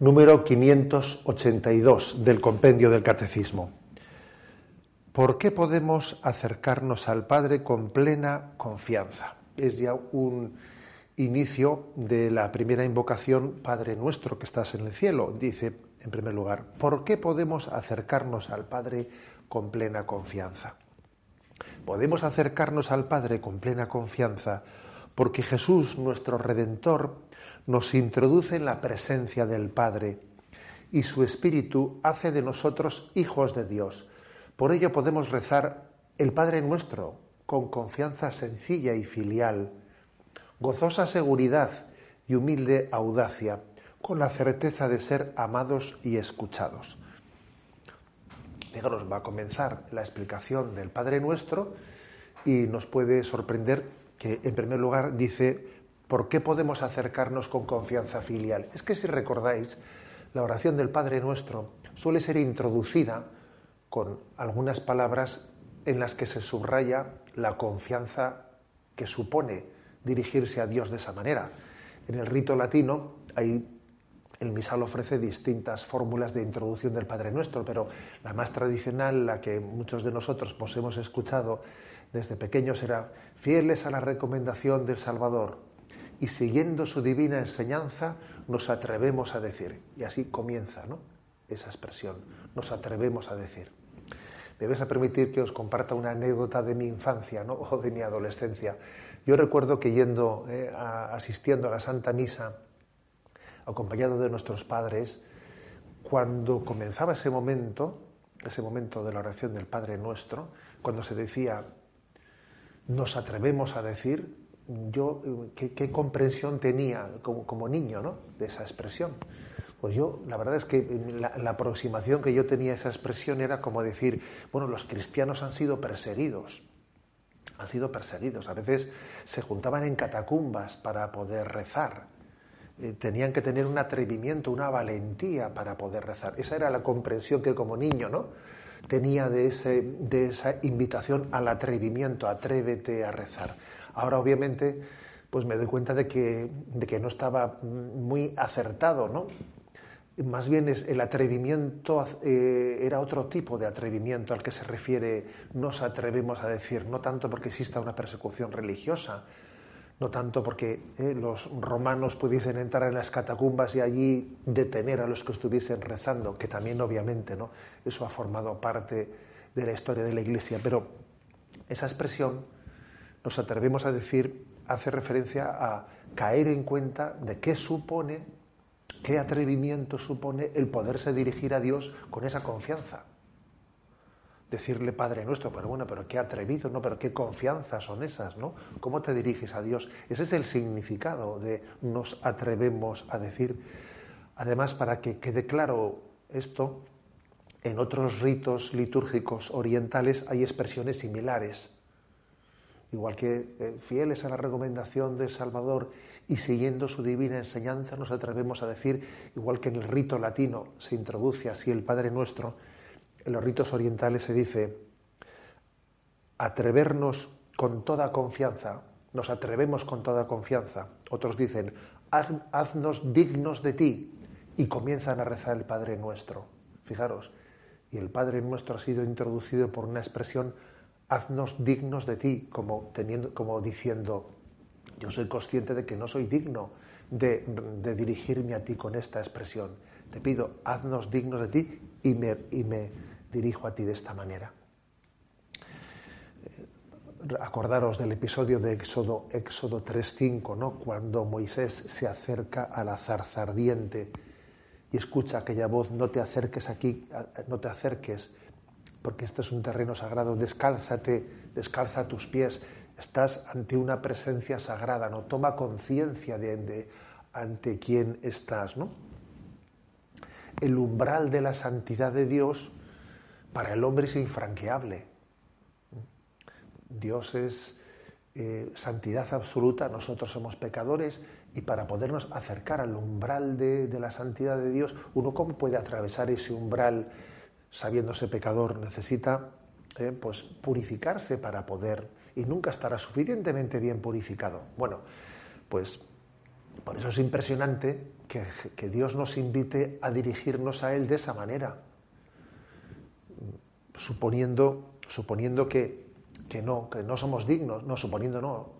Número 582 del compendio del Catecismo. ¿Por qué podemos acercarnos al Padre con plena confianza? Es ya un inicio de la primera invocación, Padre nuestro que estás en el cielo. Dice, en primer lugar, ¿por qué podemos acercarnos al Padre con plena confianza? Podemos acercarnos al Padre con plena confianza porque Jesús, nuestro Redentor, nos introduce en la presencia del Padre y su Espíritu hace de nosotros hijos de Dios. Por ello podemos rezar el Padre nuestro con confianza sencilla y filial, gozosa seguridad y humilde audacia, con la certeza de ser amados y escuchados. Fijaros, va a comenzar la explicación del Padre Nuestro y nos puede sorprender que, en primer lugar, dice ¿Por qué podemos acercarnos con confianza filial? Es que si recordáis, la oración del Padre Nuestro suele ser introducida con algunas palabras en las que se subraya la confianza que supone dirigirse a Dios de esa manera. En el rito latino el misal ofrece distintas fórmulas de introducción del Padre Nuestro, pero la más tradicional, la que muchos de nosotros pues, hemos escuchado desde pequeños, era fieles a la recomendación del Salvador, y siguiendo su divina enseñanza nos atrevemos a decir. Y así comienza esa expresión, nos atrevemos a decir. Me vais a permitir que os comparta una anécdota de mi infancia o de mi adolescencia. Yo recuerdo que yendo, eh, asistiendo a la Santa Misa, acompañado de nuestros padres, cuando comenzaba ese momento, ese momento de la oración del Padre Nuestro, cuando se decía, nos atrevemos a decir, yo qué, comprensión tenía como, niño ¿no? de esa expresión. Pues yo, la verdad es que la, la, aproximación que yo tenía a esa expresión era como decir, bueno, los cristianos han sido perseguidos, han sido perseguidos. A veces se juntaban en catacumbas para poder rezar. Eh, tenían que tener un atrevimiento, una valentía para poder rezar. Esa era la comprensión que como niño, ¿no? Tenía de, ese, de esa invitación al atrevimiento, atrévete a rezar. Ahora, obviamente, pues me doy cuenta de que, de que no estaba muy acertado, ¿no? Más bien es el atrevimiento eh, era otro tipo de atrevimiento al que se refiere nos atrevemos a decir, no tanto porque exista una persecución religiosa, no tanto porque eh, los romanos pudiesen entrar en las catacumbas y allí detener a los que estuviesen rezando, que también obviamente no eso ha formado parte de la historia de la Iglesia, pero esa expresión nos atrevemos a decir, hace referencia a caer en cuenta de qué supone, qué atrevimiento supone el poderse dirigir a Dios con esa confianza. Decirle Padre nuestro, pero bueno, pero qué atrevido, ¿no? Pero qué confianza son esas, ¿no? ¿Cómo te diriges a Dios? Ese es el significado de nos atrevemos a decir. Además, para que quede claro esto, en otros ritos litúrgicos orientales hay expresiones similares igual que eh, fieles a la recomendación de Salvador y siguiendo su divina enseñanza, nos atrevemos a decir, igual que en el rito latino se introduce así el Padre Nuestro, en los ritos orientales se dice, atrevernos con toda confianza, nos atrevemos con toda confianza. Otros dicen, haznos dignos de ti, y comienzan a rezar el Padre Nuestro. Fijaros, y el Padre Nuestro ha sido introducido por una expresión haznos dignos de ti, como, teniendo, como diciendo, yo soy consciente de que no soy digno de, dirigirme a ti con esta expresión. Te pido, haznos dignos de ti y me, y me dirijo a ti de esta manera. Eh, acordaros del episodio de Éxodo, Éxodo 3.5, ¿no? cuando Moisés se acerca a la zarza ardiente y escucha aquella voz, no te acerques aquí, no te acerques, porque este es un terreno sagrado, descálzate, descalza tus pies. Estás ante una presencia sagrada, ¿no? Toma conciencia de, ante quién estás, ¿no? El umbral de la santidad de Dios para el hombre es infranqueable. Dios es eh, santidad absoluta, nosotros somos pecadores y para podernos acercar al umbral de, la santidad de Dios, uno cómo puede atravesar ese umbral sabiéndose pecador, necesita eh, pues purificarse para poder y nunca estará suficientemente bien purificado. Bueno, pues por eso es impresionante que, Dios nos invite a dirigirnos a Él de esa manera, suponiendo, suponiendo que, que no, que no somos dignos, no, suponiendo no,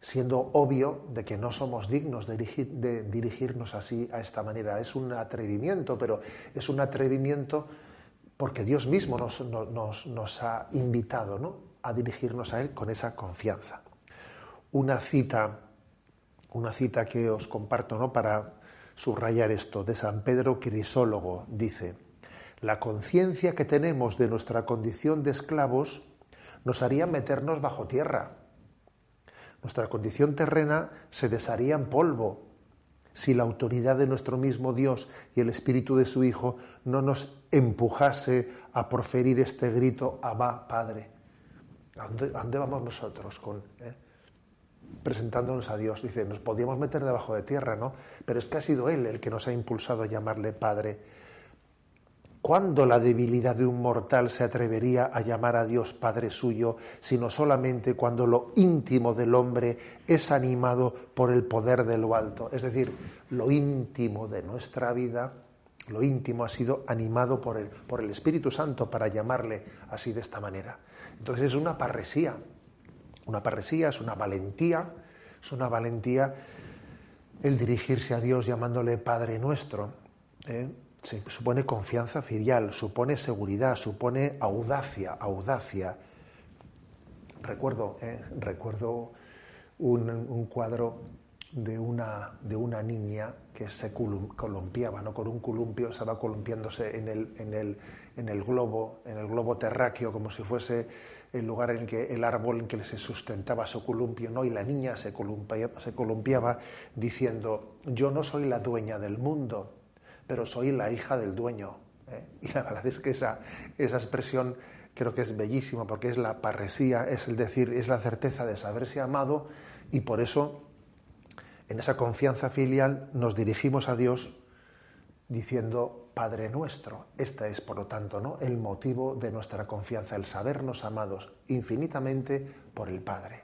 siendo obvio de que no somos dignos de, de, dirigirnos así a esta manera. Es un atrevimiento, pero es un atrevimiento porque Dios mismo nos, ha invitado a dirigirnos a Él con esa confianza. Una cita, una cita que os comparto ¿no? para subrayar esto, de San Pedro Crisólogo, dice, la conciencia que tenemos de nuestra condición de esclavos nos haría meternos bajo tierra. Nuestra condición terrena se desharía en polvo si la autoridad de nuestro mismo Dios y el Espíritu de su Hijo no nos empujase a proferir este grito, Abba, Padre. ¿A dónde, vamos nosotros con, eh? presentándonos a Dios? Dice, nos podíamos meter debajo de tierra, ¿no? Pero es que ha sido Él el que nos ha impulsado a llamarle Padre ¿Cuándo la debilidad de un mortal se atrevería a llamar a Dios Padre suyo, sino solamente cuando lo íntimo del hombre es animado por el poder de lo alto? Es decir, lo íntimo de nuestra vida, lo íntimo ha sido animado por el, por el Espíritu Santo para llamarle así de esta manera. Entonces es una parresía, una parresía es una valentía, es una valentía el dirigirse a Dios llamándole Padre nuestro. ¿eh? Supone confianza filial, supone seguridad, supone audacia, audacia. Recuerdo, eh, recuerdo un, cuadro de una, de una niña que se columpiaba, ¿no? con un columpio, estaba columpiándose en el, en, el, en el globo, en el globo terráqueo, como si fuese el lugar en que el árbol en que se sustentaba su columpio, ¿no? y la niña se se columpiaba diciendo, yo no soy la dueña del mundo, pero soy la hija del dueño. ¿eh? Y la verdad es que esa, esa expresión creo que es bellísima porque es la parresía, es el decir, es la certeza de saberse amado y por eso en esa confianza filial nos dirigimos a Dios diciendo Padre nuestro. Este es, por lo tanto, ¿no? el motivo de nuestra confianza, el sabernos amados infinitamente por el Padre.